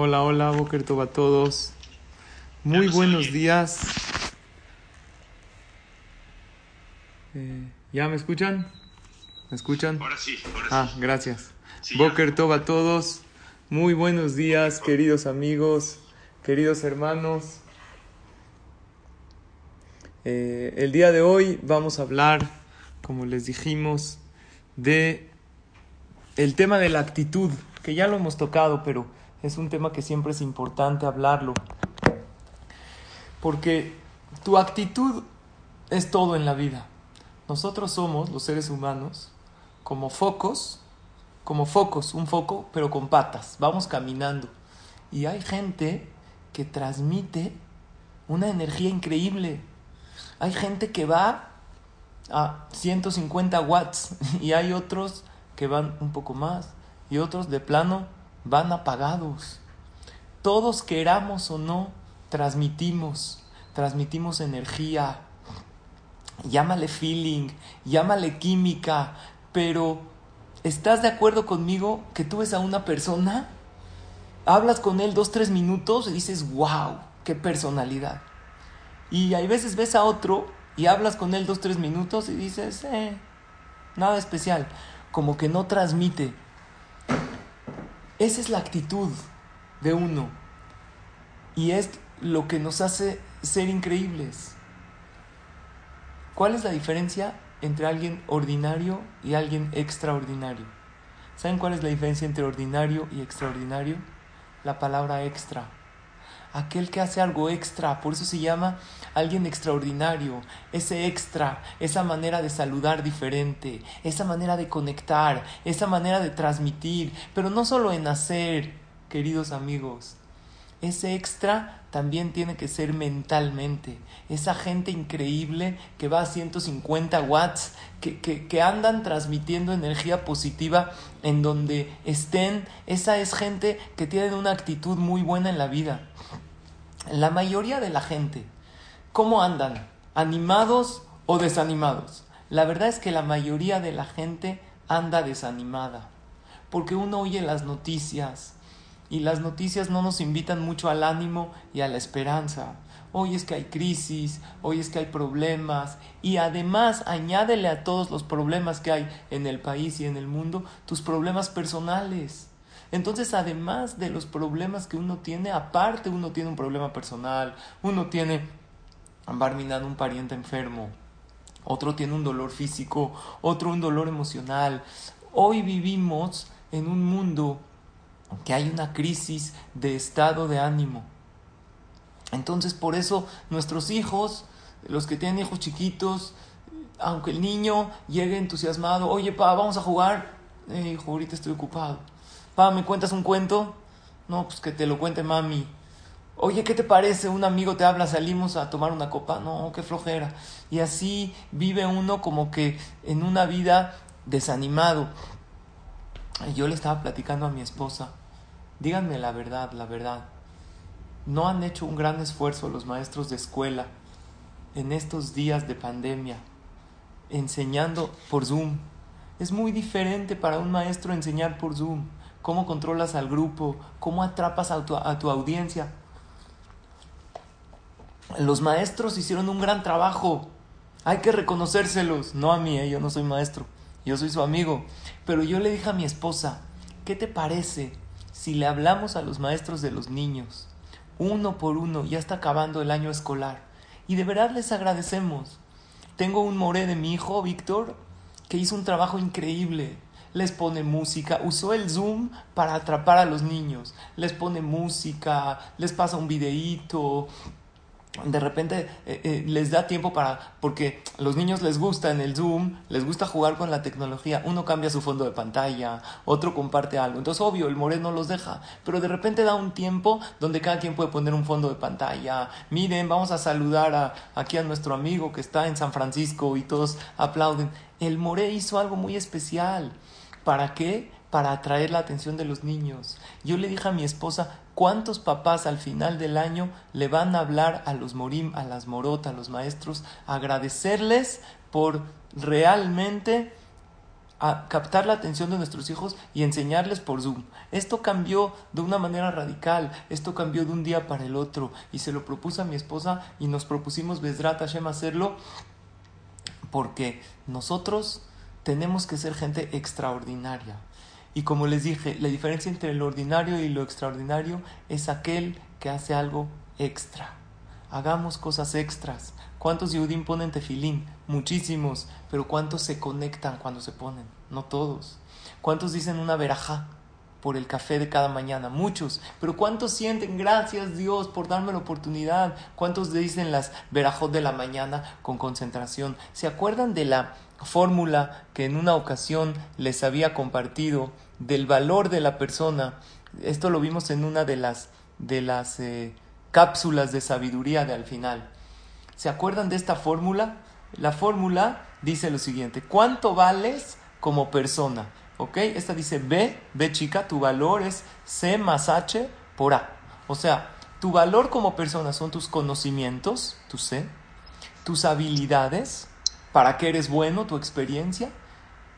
Hola, hola, Boker a todos. Muy buenos días. Eh, ¿Ya me escuchan? ¿Me escuchan? Ahora sí, ahora ah, gracias. Boker a todos. Muy buenos días, queridos amigos, queridos hermanos. Eh, el día de hoy vamos a hablar, como les dijimos, de el tema de la actitud, que ya lo hemos tocado, pero es un tema que siempre es importante hablarlo. Porque tu actitud es todo en la vida. Nosotros somos, los seres humanos, como focos, como focos, un foco, pero con patas. Vamos caminando. Y hay gente que transmite una energía increíble. Hay gente que va a 150 watts y hay otros que van un poco más y otros de plano van apagados. Todos queramos o no, transmitimos, transmitimos energía, llámale feeling, llámale química, pero ¿estás de acuerdo conmigo que tú ves a una persona, hablas con él dos, tres minutos y dices, wow, qué personalidad? Y hay veces ves a otro y hablas con él dos, tres minutos y dices, eh, nada especial, como que no transmite. Esa es la actitud de uno. Y es lo que nos hace ser increíbles. ¿Cuál es la diferencia entre alguien ordinario y alguien extraordinario? ¿Saben cuál es la diferencia entre ordinario y extraordinario? La palabra extra aquel que hace algo extra, por eso se llama alguien extraordinario, ese extra, esa manera de saludar diferente, esa manera de conectar, esa manera de transmitir, pero no solo en hacer, queridos amigos, ese extra también tiene que ser mentalmente. Esa gente increíble que va a 150 watts, que, que, que, andan transmitiendo energía positiva en donde estén. Esa es gente que tiene una actitud muy buena en la vida. La mayoría de la gente, ¿cómo andan? ¿Animados o desanimados? La verdad es que la mayoría de la gente anda desanimada. Porque uno oye las noticias, y las noticias no nos invitan mucho al ánimo y a la esperanza. Hoy es que hay crisis, hoy es que hay problemas y además añádele a todos los problemas que hay en el país y en el mundo tus problemas personales. Entonces, además de los problemas que uno tiene, aparte uno tiene un problema personal, uno tiene, barminando un pariente enfermo, otro tiene un dolor físico, otro un dolor emocional. Hoy vivimos en un mundo que hay una crisis de estado de ánimo. Entonces por eso nuestros hijos, los que tienen hijos chiquitos, aunque el niño llegue entusiasmado, oye pa, vamos a jugar, eh, hijo, ahorita estoy ocupado. Pa, ¿me cuentas un cuento? No, pues que te lo cuente mami. Oye, ¿qué te parece? Un amigo te habla, salimos a tomar una copa. No, qué flojera. Y así vive uno como que en una vida desanimado. Yo le estaba platicando a mi esposa, díganme la verdad, la verdad. ¿No han hecho un gran esfuerzo los maestros de escuela en estos días de pandemia enseñando por Zoom? Es muy diferente para un maestro enseñar por Zoom. ¿Cómo controlas al grupo? ¿Cómo atrapas a tu, a tu audiencia? Los maestros hicieron un gran trabajo. Hay que reconocérselos. No a mí, ¿eh? yo no soy maestro yo soy su amigo. Pero yo le dije a mi esposa, ¿qué te parece si le hablamos a los maestros de los niños? Uno por uno, ya está acabando el año escolar. Y de verdad les agradecemos. Tengo un moré de mi hijo, Víctor, que hizo un trabajo increíble. Les pone música, usó el Zoom para atrapar a los niños. Les pone música, les pasa un videíto, de repente eh, eh, les da tiempo para, porque los niños les gusta en el Zoom, les gusta jugar con la tecnología, uno cambia su fondo de pantalla, otro comparte algo, entonces obvio, el Moret no los deja, pero de repente da un tiempo donde cada quien puede poner un fondo de pantalla, miren, vamos a saludar a, aquí a nuestro amigo que está en San Francisco y todos aplauden. El Moret hizo algo muy especial, ¿para qué? Para atraer la atención de los niños. Yo le dije a mi esposa, ¿Cuántos papás al final del año le van a hablar a los morim, a las morotas, a los maestros, agradecerles por realmente captar la atención de nuestros hijos y enseñarles por Zoom? Esto cambió de una manera radical, esto cambió de un día para el otro y se lo propuso a mi esposa y nos propusimos Besrat Hashem hacerlo porque nosotros tenemos que ser gente extraordinaria. Y como les dije, la diferencia entre lo ordinario y lo extraordinario es aquel que hace algo extra. Hagamos cosas extras. ¿Cuántos Yehudim ponen tefilín? Muchísimos. Pero ¿cuántos se conectan cuando se ponen? No todos. ¿Cuántos dicen una verajá por el café de cada mañana? Muchos. Pero ¿cuántos sienten gracias Dios por darme la oportunidad? ¿Cuántos dicen las verajot de la mañana con concentración? ¿Se acuerdan de la fórmula que en una ocasión les había compartido del valor de la persona. Esto lo vimos en una de las, de las eh, cápsulas de sabiduría de al final. ¿Se acuerdan de esta fórmula? La fórmula dice lo siguiente, ¿cuánto vales como persona? ¿Ok? Esta dice B, B chica, tu valor es C más H por A. O sea, tu valor como persona son tus conocimientos, tu C, tus habilidades, para qué eres bueno, tu experiencia,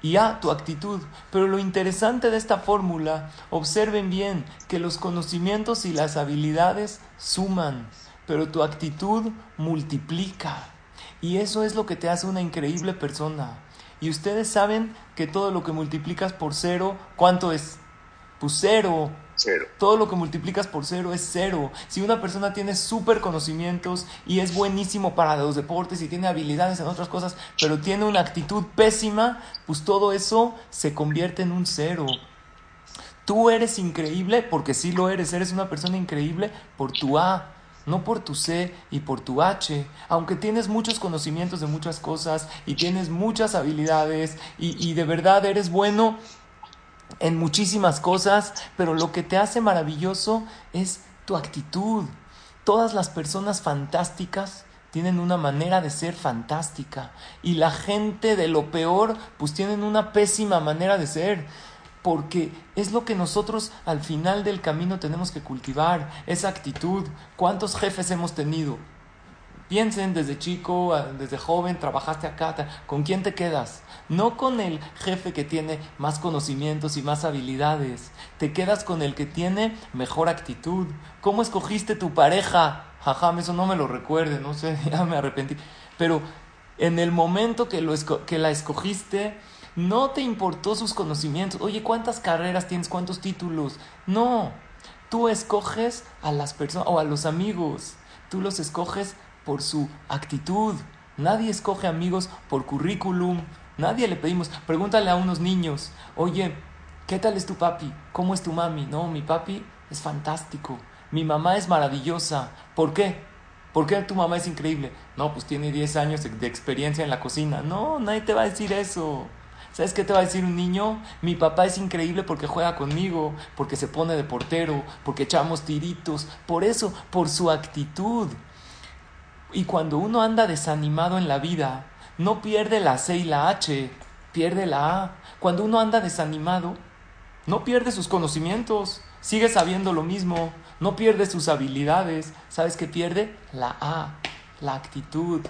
y A, tu actitud. Pero lo interesante de esta fórmula, observen bien que los conocimientos y las habilidades suman, pero tu actitud multiplica. Y eso es lo que te hace una increíble persona. Y ustedes saben que todo lo que multiplicas por cero, ¿cuánto es? Pues cero. Todo lo que multiplicas por cero es cero. Si una persona tiene súper conocimientos y es buenísimo para los deportes y tiene habilidades en otras cosas, pero tiene una actitud pésima, pues todo eso se convierte en un cero. Tú eres increíble porque sí lo eres, eres una persona increíble por tu A, no por tu C y por tu H. Aunque tienes muchos conocimientos de muchas cosas y tienes muchas habilidades y, y de verdad eres bueno en muchísimas cosas, pero lo que te hace maravilloso es tu actitud. Todas las personas fantásticas tienen una manera de ser fantástica y la gente de lo peor pues tienen una pésima manera de ser porque es lo que nosotros al final del camino tenemos que cultivar, esa actitud. ¿Cuántos jefes hemos tenido? Piensen desde chico, desde joven, trabajaste acá, ¿con quién te quedas? No con el jefe que tiene más conocimientos y más habilidades, te quedas con el que tiene mejor actitud. ¿Cómo escogiste tu pareja? Jajam, eso no me lo recuerde, no sé, ya me arrepentí. Pero en el momento que, lo que la escogiste, no te importó sus conocimientos. Oye, ¿cuántas carreras tienes? ¿Cuántos títulos? No, tú escoges a las personas o a los amigos. Tú los escoges por su actitud. Nadie escoge amigos por currículum. Nadie le pedimos. Pregúntale a unos niños, oye, ¿qué tal es tu papi? ¿Cómo es tu mami? No, mi papi es fantástico. Mi mamá es maravillosa. ¿Por qué? ¿Por qué tu mamá es increíble? No, pues tiene 10 años de experiencia en la cocina. No, nadie te va a decir eso. ¿Sabes qué te va a decir un niño? Mi papá es increíble porque juega conmigo, porque se pone de portero, porque echamos tiritos. Por eso, por su actitud. Y cuando uno anda desanimado en la vida, no pierde la C y la H, pierde la A. Cuando uno anda desanimado, no pierde sus conocimientos, sigue sabiendo lo mismo, no pierde sus habilidades. ¿Sabes qué pierde? La A, la actitud.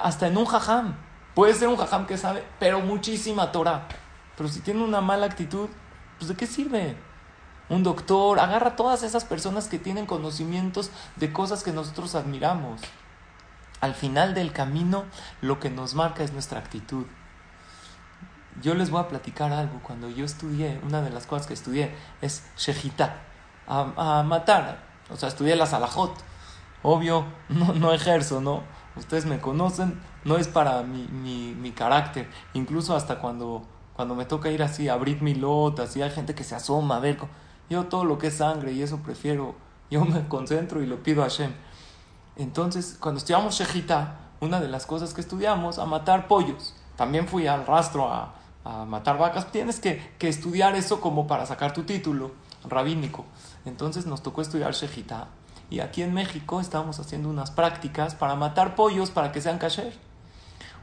Hasta en un jajam. Puede ser un jajam que sabe, pero muchísima Torah. Pero si tiene una mala actitud, pues ¿de qué sirve? Un doctor, agarra a todas esas personas que tienen conocimientos de cosas que nosotros admiramos. Al final del camino, lo que nos marca es nuestra actitud. Yo les voy a platicar algo. Cuando yo estudié, una de las cosas que estudié es Shejita, a, matar. O sea, estudié la Salahot. Obvio, no, no ejerzo, ¿no? Ustedes me conocen, no es para mi, mi, mi carácter. Incluso hasta cuando, cuando me toca ir así a abrir mi lot, así hay gente que se asoma a ver yo todo lo que es sangre y eso prefiero, yo me concentro y lo pido a Hashem. Entonces, cuando estudiamos Shejita, una de las cosas que estudiamos, a matar pollos. También fui al rastro a, matar vacas. Tienes que, que, estudiar eso como para sacar tu título rabínico. Entonces nos tocó estudiar Shejita. Y aquí en México estábamos haciendo unas prácticas para matar pollos para que sean kasher.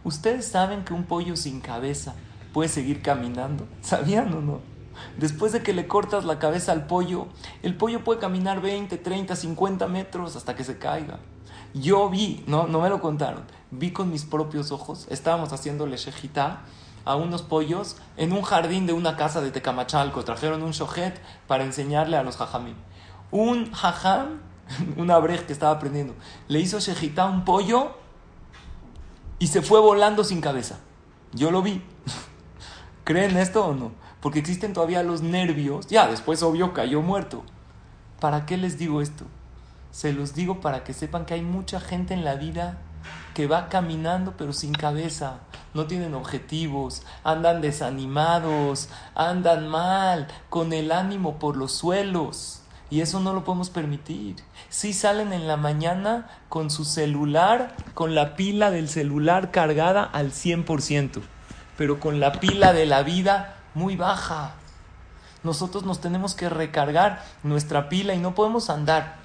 Ustedes saben que un pollo sin cabeza puede seguir caminando. ¿Sabían o no? Después de que le cortas la cabeza al pollo, el pollo puede caminar 20, 30, 50 metros hasta que se caiga. Yo vi, no, me lo contaron, vi con mis propios ojos, estábamos haciéndole shejitá a unos pollos en un jardín de una casa de Tecamachalco. Trajeron un shojet para enseñarle a los jajamim. Un jajam, un abrej que estaba aprendiendo, le hizo shejitá a un pollo y se fue volando sin cabeza. Yo lo vi. ¿Creen esto o no? Porque existen todavía los nervios. Ya, después obvio cayó muerto. ¿Para qué les digo esto? Se los digo para que sepan que hay mucha gente en la vida que va caminando pero sin cabeza, no tienen objetivos, andan desanimados, andan mal, con el ánimo por los suelos. Y eso no lo podemos permitir. Si salen en la mañana con su celular, con la pila del celular cargada al 100%, pero con la pila de la vida muy baja. Nosotros nos tenemos que recargar nuestra pila y no podemos andar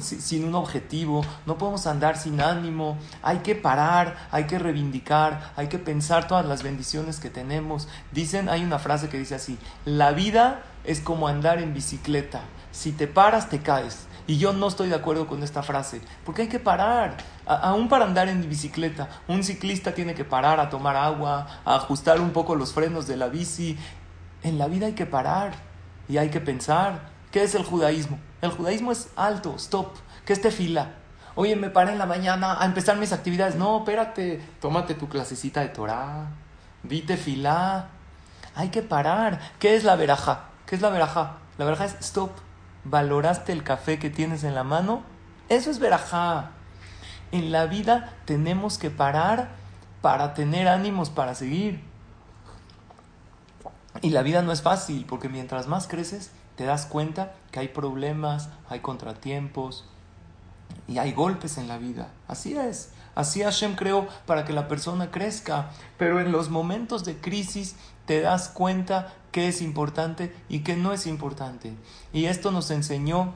sin un objetivo, no podemos andar sin ánimo, hay que parar, hay que reivindicar, hay que pensar todas las bendiciones que tenemos. Dicen, hay una frase que dice así, la vida es como andar en bicicleta, si te paras te caes. Y yo no estoy de acuerdo con esta frase, porque hay que parar. aún para andar en bicicleta, un ciclista tiene que parar a tomar agua, a ajustar un poco los frenos de la bici. En la vida hay que parar y hay que pensar. ¿Qué es el judaísmo? El judaísmo es alto, stop, que esté fila. Oye, me paré en la mañana a empezar mis actividades. No, espérate, tómate tu clasecita de Torah, vite fila. Hay que parar. ¿Qué es la veraja? ¿Qué es la veraja? La veraja es stop. ¿Valoraste el café que tienes en la mano? Eso es verajá. En la vida tenemos que parar para tener ánimos para seguir. Y la vida no es fácil, porque mientras más creces, te das cuenta que hay problemas, hay contratiempos y hay golpes en la vida. Así es. Así Hashem creó para que la persona crezca. Pero en los momentos de crisis te das cuenta qué es importante y qué no es importante. Y esto nos enseñó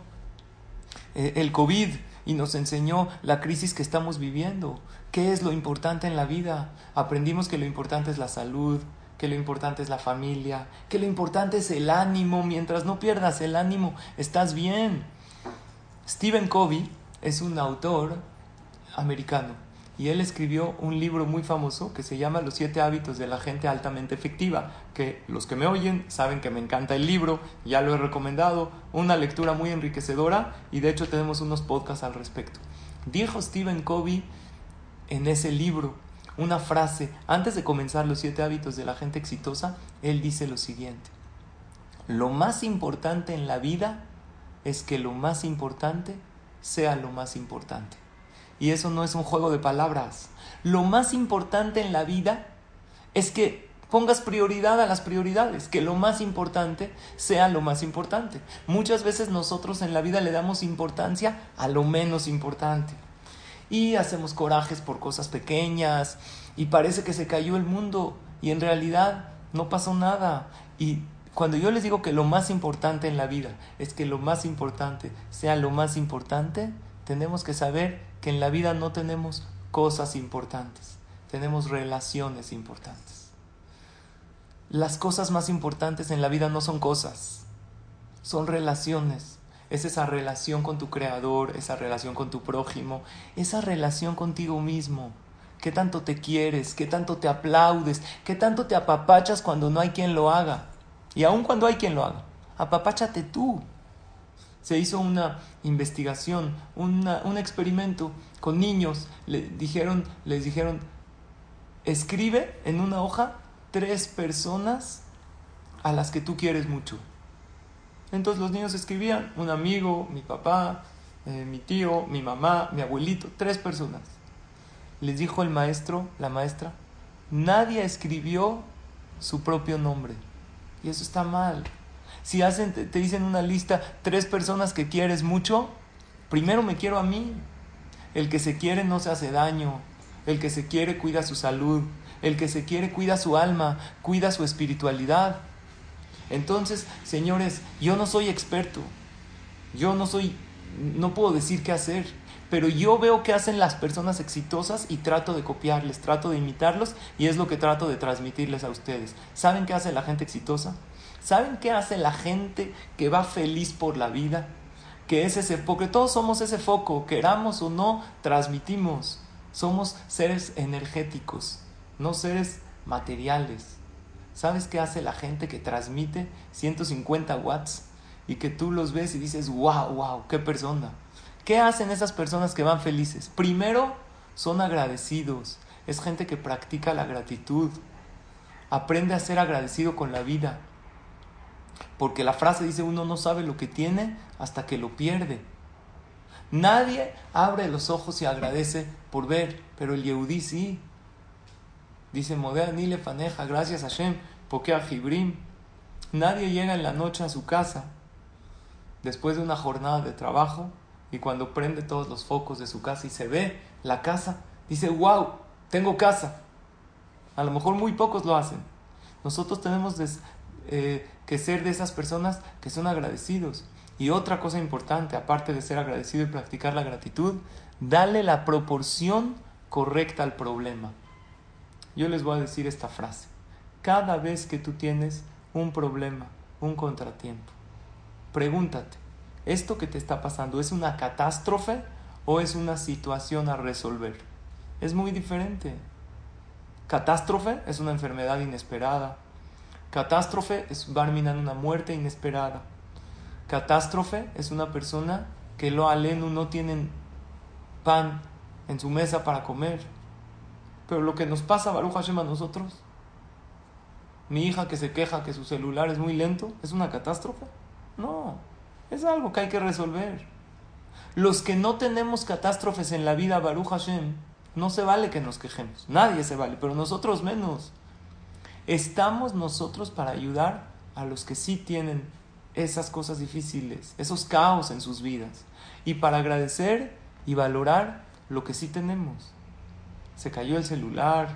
eh, el COVID y nos enseñó la crisis que estamos viviendo. ¿Qué es lo importante en la vida? Aprendimos que lo importante es la salud, que lo importante es la familia, que lo importante es el ánimo. Mientras no pierdas el ánimo, estás bien. Stephen Covey es un autor americano y él escribió un libro muy famoso que se llama Los siete hábitos de la gente altamente efectiva, que los que me oyen saben que me encanta el libro, ya lo he recomendado, una lectura muy enriquecedora y de hecho tenemos unos podcasts al respecto. Dijo Stephen Covey en ese libro una frase, antes de comenzar los siete hábitos de la gente exitosa, él dice lo siguiente, lo más importante en la vida es que lo más importante sea lo más importante. Y eso no es un juego de palabras. Lo más importante en la vida es que pongas prioridad a las prioridades, que lo más importante sea lo más importante. Muchas veces nosotros en la vida le damos importancia a lo menos importante. Y hacemos corajes por cosas pequeñas y parece que se cayó el mundo y en realidad no pasó nada. Y cuando yo les digo que lo más importante en la vida es que lo más importante sea lo más importante, tenemos que saber que en la vida no tenemos cosas importantes, tenemos relaciones importantes. Las cosas más importantes en la vida no son cosas, son relaciones. Es esa relación con tu creador, esa relación con tu prójimo, esa relación contigo mismo. ¿Qué tanto te quieres? ¿Qué tanto te aplaudes? ¿Qué tanto te apapachas cuando no hay quien lo haga? Y aun cuando hay quien lo haga, apapáchate tú se hizo una investigación, un experimento con niños. Le dijeron, les dijeron, escribe en una hoja tres personas a las que tú quieres mucho. Entonces los niños escribían, un amigo, mi papá, eh, mi tío, mi mamá, mi abuelito, tres personas. Les dijo el maestro, la maestra, nadie escribió su propio nombre. Y eso está mal. Si hacen, te, dicen una lista, tres personas que quieres mucho, primero me quiero a mí. El que se quiere no se hace daño. El que se quiere cuida su salud. El que se quiere cuida su alma, cuida su espiritualidad. Entonces, señores, yo no soy experto. Yo no soy, no puedo decir qué hacer. Pero yo veo qué hacen las personas exitosas y trato de copiarles, trato de imitarlos y es lo que trato de transmitirles a ustedes. ¿Saben qué hace la gente exitosa? ¿Saben qué hace la gente que va feliz por la vida? Que es ese porque todos somos ese foco, queramos o no, transmitimos. Somos seres energéticos, no seres materiales. ¿Sabes qué hace la gente que transmite 150 watts y que tú los ves y dices, wow, wow, qué persona? ¿Qué hacen esas personas que van felices? Primero, son agradecidos. Es gente que practica la gratitud. Aprende a ser agradecido con la vida. Porque la frase dice, uno no sabe lo que tiene hasta que lo pierde. Nadie abre los ojos y agradece por ver, pero el Yehudí sí. Dice Modea Nile Faneja, gracias a Hashem, porque a Jibrim. Nadie llega en la noche a su casa después de una jornada de trabajo y cuando prende todos los focos de su casa y se ve la casa, dice, wow, tengo casa. A lo mejor muy pocos lo hacen. Nosotros tenemos eh, que ser de esas personas que son agradecidos. Y otra cosa importante, aparte de ser agradecido y practicar la gratitud, dale la proporción correcta al problema. Yo les voy a decir esta frase. Cada vez que tú tienes un problema, un contratiempo, pregúntate, ¿esto que te está pasando es una catástrofe o es una situación a resolver? Es muy diferente. Catástrofe es una enfermedad inesperada. Catástrofe es barminan una muerte inesperada. Catástrofe es una persona que lo alenu no tienen pan en su mesa para comer. Pero lo que nos pasa, Baruch Hashem, a nosotros, mi hija que se queja que su celular es muy lento, ¿es una catástrofe? No, es algo que hay que resolver. Los que no tenemos catástrofes en la vida, Baruch Hashem, no se vale que nos quejemos. Nadie se vale, pero nosotros menos. Estamos nosotros para ayudar a los que sí tienen esas cosas difíciles, esos caos en sus vidas. Y para agradecer y valorar lo que sí tenemos. Se cayó el celular,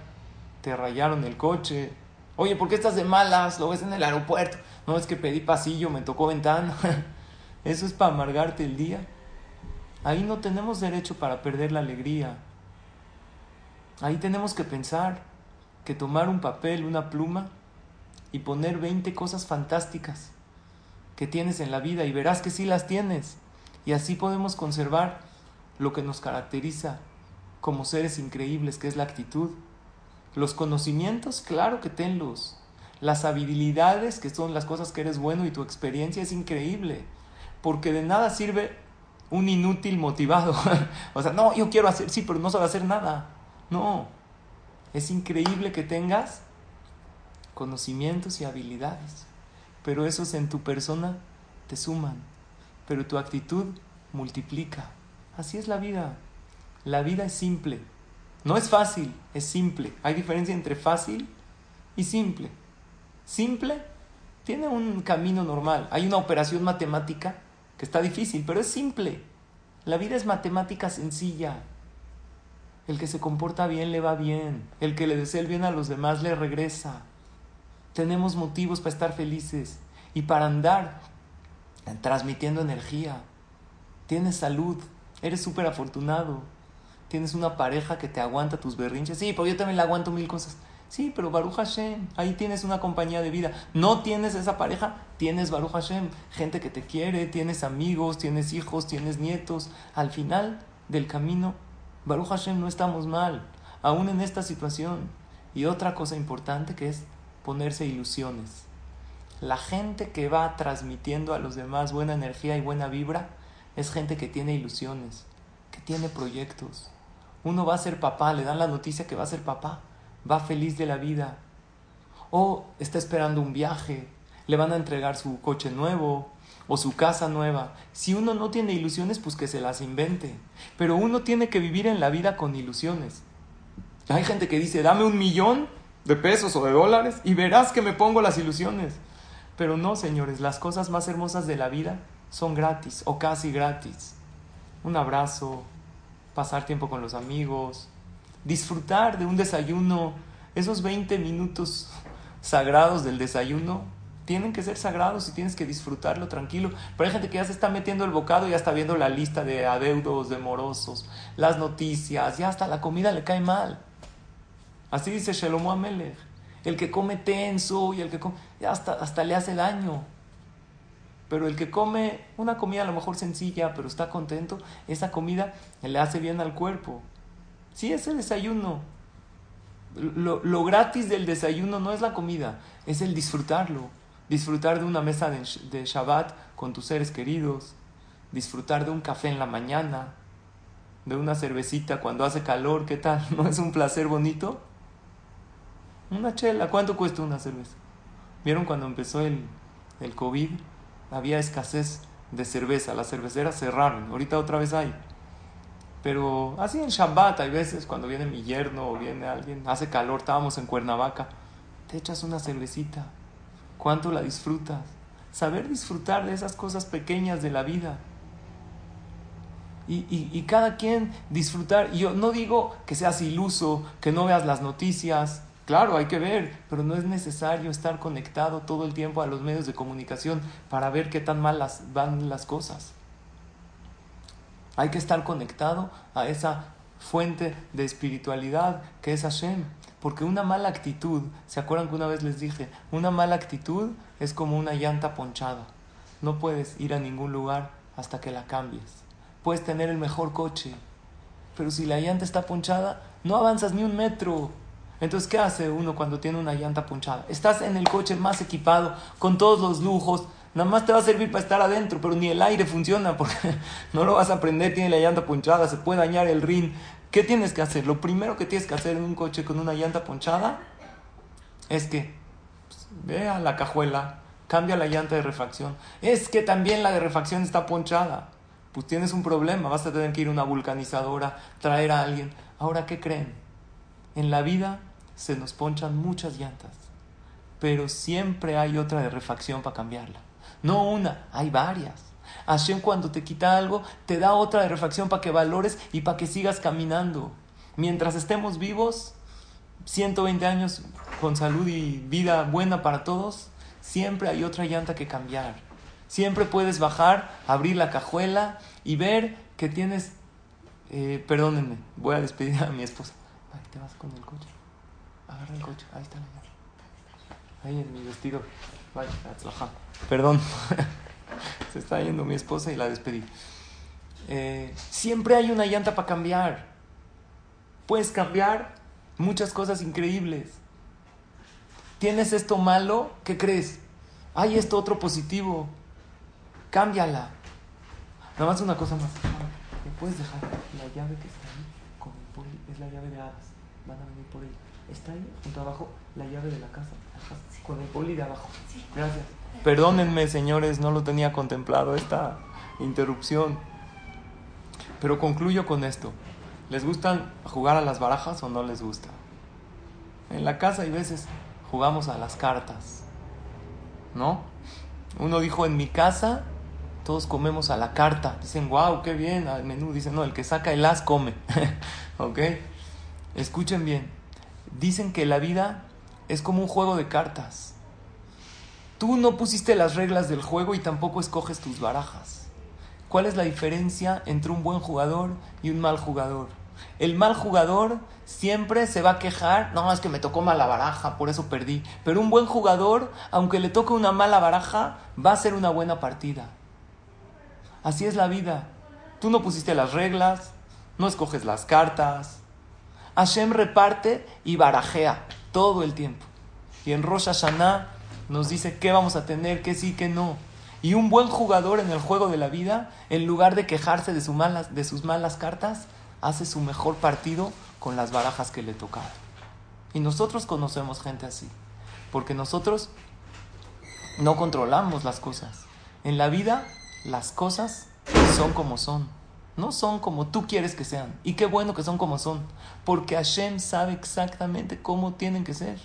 te rayaron el coche. Oye, ¿por qué estás de malas? Lo ves en el aeropuerto. No es que pedí pasillo, me tocó ventana. Eso es para amargarte el día. Ahí no tenemos derecho para perder la alegría. Ahí tenemos que pensar que tomar un papel, una pluma y poner 20 cosas fantásticas que tienes en la vida y verás que sí las tienes. Y así podemos conservar lo que nos caracteriza como seres increíbles, que es la actitud. Los conocimientos, claro que tenlos. Las habilidades, que son las cosas que eres bueno y tu experiencia es increíble porque de nada sirve un inútil motivado. o sea, no, yo quiero hacer, sí, pero no sabe hacer nada. No, es increíble que tengas conocimientos y habilidades, pero esos en tu persona te suman, pero tu actitud multiplica. Así es la vida. La vida es simple. No es fácil, es simple. Hay diferencia entre fácil y simple. Simple tiene un camino normal. Hay una operación matemática que está difícil, pero es simple. La vida es matemática sencilla. El que se comporta bien le va bien. El que le desea el bien a los demás le regresa. Tenemos motivos para estar felices y para andar transmitiendo energía. Tienes salud. Eres súper afortunado. Tienes una pareja que te aguanta tus berrinches. Sí, pero yo también le aguanto mil cosas. Sí, pero Baruch Hashem, ahí tienes una compañía de vida. No tienes esa pareja, tienes Baruch Hashem, gente que te quiere, tienes amigos, tienes hijos, tienes nietos. Al final del camino, Baruch Hashem, no estamos mal, aún en esta situación. Y otra cosa importante que es ponerse ilusiones. La gente que va transmitiendo a los demás buena energía y buena vibra es gente que tiene ilusiones, que tiene proyectos. Uno va a ser papá, le dan la noticia que va a ser papá va feliz de la vida. O está esperando un viaje, le van a entregar su coche nuevo o su casa nueva. Si uno no tiene ilusiones, pues que se las invente. Pero uno tiene que vivir en la vida con ilusiones. Hay gente que dice, dame un millón de pesos o de dólares y verás que me pongo las ilusiones. Pero no, señores, las cosas más hermosas de la vida son gratis o casi gratis. Un abrazo, pasar tiempo con los amigos, disfrutar de un desayuno, esos 20 minutos sagrados del desayuno, tienen que ser sagrados y tienes que disfrutarlo tranquilo. Pero hay gente que ya se está metiendo el bocado y ya está viendo la lista de adeudos, de morosos, las noticias, ya hasta la comida le cae mal. Así dice Shelomo Amelech. El que come tenso y el que come, ya hasta, hasta le hace daño. Pero el que come una comida a lo mejor sencilla, pero está contento, esa comida le hace bien al cuerpo. Sí, es el desayuno. Lo, lo gratis del desayuno no es la comida, es el disfrutarlo disfrutar de una mesa de, Shabbat con tus seres queridos, disfrutar de un café en la mañana, de una cervecita cuando hace calor, ¿qué tal? ¿No es un placer bonito? Una chela, ¿cuánto cuesta una cerveza? ¿Vieron cuando empezó el, el COVID? Había escasez de cerveza, las cerveceras cerraron, ahorita otra vez hay. Pero así en Shabbat hay veces cuando viene mi yerno o viene alguien, hace calor, estábamos en Cuernavaca, te echas una cervecita, cuánto la disfrutas. Saber disfrutar de esas cosas pequeñas de la vida. Y, y, cada quien disfrutar. Y yo no digo que seas iluso, que no veas las noticias. Claro, hay que ver, pero no es necesario estar conectado todo el tiempo a los medios de comunicación para ver qué tan mal van las cosas. Hay que estar conectado a esa fuente de espiritualidad que es Hashem. Porque una mala actitud, ¿se acuerdan que una vez les dije? Una mala actitud es como una llanta ponchada. No puedes ir a ningún lugar hasta que la cambies. Puedes tener el mejor coche, pero si la llanta está ponchada, no avanzas ni un metro. Entonces, ¿qué hace uno cuando tiene una llanta ponchada? Estás en el coche más equipado, con todos los lujos, nada más te va a servir para estar adentro, pero ni el aire funciona porque no lo vas a prender, tiene la llanta ponchada, se puede dañar el rin, ¿Qué tienes que hacer? Lo primero que tienes que hacer en un coche con una llanta ponchada es que pues, ve a la cajuela, cambia la llanta de refacción. Es que también la de refacción está ponchada. Pues tienes un problema, vas a tener que ir a una vulcanizadora, traer a alguien. Ahora, ¿qué creen? En la vida se nos ponchan muchas llantas, pero siempre hay otra de refacción para cambiarla. No una, hay varias. Hashem cuando te quita algo, te da otra de refacción para que valores y para que sigas caminando. Mientras estemos vivos, 120 años con salud y vida buena para todos, siempre hay otra llanta que cambiar. Siempre puedes bajar, abrir la cajuela y ver que tienes... Eh, perdónenme, voy a despedir a mi esposa. Ay, te vas con el coche. Agarra el coche, ahí está la llave. Ahí en mi vestido. Vaya, Perdón. Se está yendo mi esposa y la despedí. Eh, siempre hay una llanta para cambiar. Puedes cambiar muchas cosas increíbles. Tienes esto malo, ¿qué crees? Hay esto otro positivo. Cámbiala. Nada más una cosa más. ¿Me puedes dejar la llave que está ahí con el poli? Es la llave de hadas. Van a venir por ella. Está ahí junto abajo la llave de la casa. Con el poli de abajo. Gracias. Perdónenme, señores, no lo tenía contemplado esta interrupción. Pero concluyo con esto. ¿Les gustan jugar a las barajas o no les gusta? En la casa hay veces jugamos a las cartas. ¿No? Uno dijo, en mi casa todos comemos a la carta. Dicen, wow, qué bien, al menú. Dicen, no, el que saca el as come. ¿Ok? Escuchen bien. Dicen que la vida es como un juego de cartas. Tú no pusiste las reglas del juego y tampoco escoges tus barajas. ¿Cuál es la diferencia entre un buen jugador y un mal jugador? El mal jugador siempre se va a quejar, no, es que me tocó mala baraja, por eso perdí. Pero un buen jugador, aunque le toque una mala baraja, va a ser una buena partida. Así es la vida. Tú no pusiste las reglas, no escoges las cartas. Hashem reparte y barajea todo el tiempo. Y en Rosh Hashanah nos dice qué vamos a tener, qué sí, qué no. Y un buen jugador en el juego de la vida, en lugar de quejarse de, sus malas cartas, hace su mejor partido con las barajas que le tocaron. Y nosotros conocemos gente así, porque nosotros no controlamos las cosas. En la vida, las cosas son como son. No son como tú quieres que sean. Y qué bueno que son como son. Porque Hashem sabe exactamente cómo tienen que ser.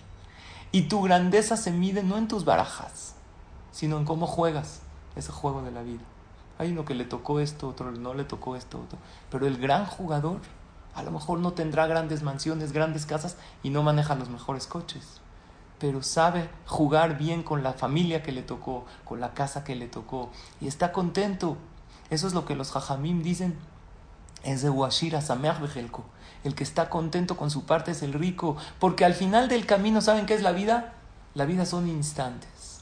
Y tu grandeza se mide no en tus barajas, sino en cómo juegas ese juego de la vida. Hay uno que le tocó esto, otro no le tocó esto, otro. Pero el gran jugador a lo mejor no tendrá grandes mansiones, grandes casas y no maneja los mejores coches. Pero sabe jugar bien con la familia que le tocó, con la casa que le tocó. Y está contento. Eso es lo que los jajamim dicen. Es de Washira Sameach Bejelko. El que está contento con su parte es el rico. Porque al final del camino, ¿saben qué es la vida? La vida son instantes.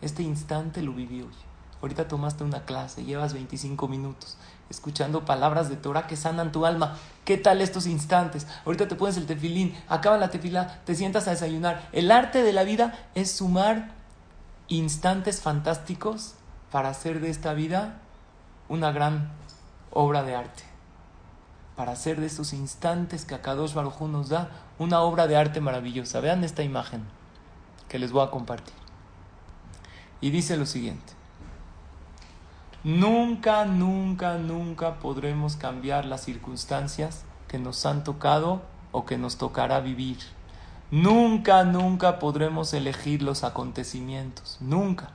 Este instante lo viví hoy. Ahorita tomaste una clase, llevas 25 minutos escuchando palabras de Torah que sanan tu alma. ¿Qué tal estos instantes? Ahorita te pones el tefilín, acaba la tefila, te sientas a desayunar. El arte de la vida es sumar instantes fantásticos para hacer de esta vida una gran obra de arte. Para hacer de esos instantes que Akadosh Baruj nos da una obra de arte maravillosa. Vean esta imagen que les voy a compartir. Y dice lo siguiente. Nunca, nunca, nunca podremos cambiar las circunstancias que nos han tocado o que nos tocará vivir. Nunca, nunca podremos elegir los acontecimientos. Nunca.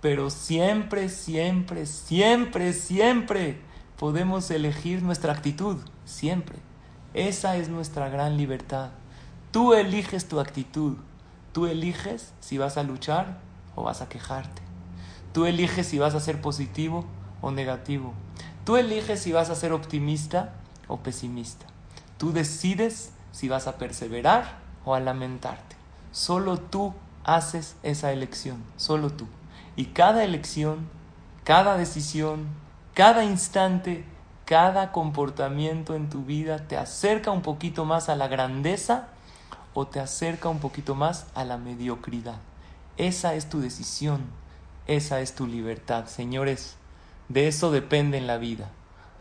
Pero siempre, siempre, siempre, siempre podemos elegir nuestra actitud. Siempre. Esa es nuestra gran libertad. Tú eliges tu actitud. Tú eliges si vas a luchar o vas a quejarte. Tú eliges si vas a ser positivo o negativo. Tú eliges si vas a ser optimista o pesimista. Tú decides si vas a perseverar o a lamentarte. Solo tú haces esa elección, solo tú. Y cada elección, cada decisión, cada instante, cada comportamiento en tu vida te acerca un poquito más a la grandeza o te acerca un poquito más a la mediocridad. Esa es tu decisión esa es tu libertad. Señores, de eso depende en la vida.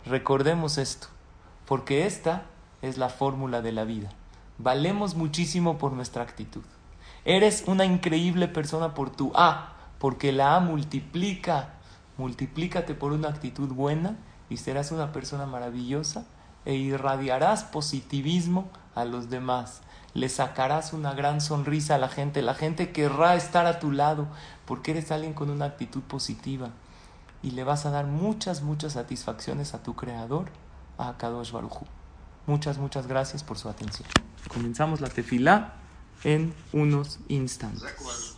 Recordemos esto, porque esta es la fórmula de la vida. Valemos muchísimo por nuestra actitud. Eres una increíble persona por tu A, porque la A multiplica. Multiplícate por una actitud buena y serás una persona maravillosa e irradiarás positivismo a los demás le sacarás una gran sonrisa a la gente, la gente querrá estar a tu lado porque eres alguien con una actitud positiva y le vas a dar muchas, muchas satisfacciones a tu creador, a Kadosh Baruchu. Muchas, muchas gracias por su atención. Comenzamos la tefilá en unos instantes.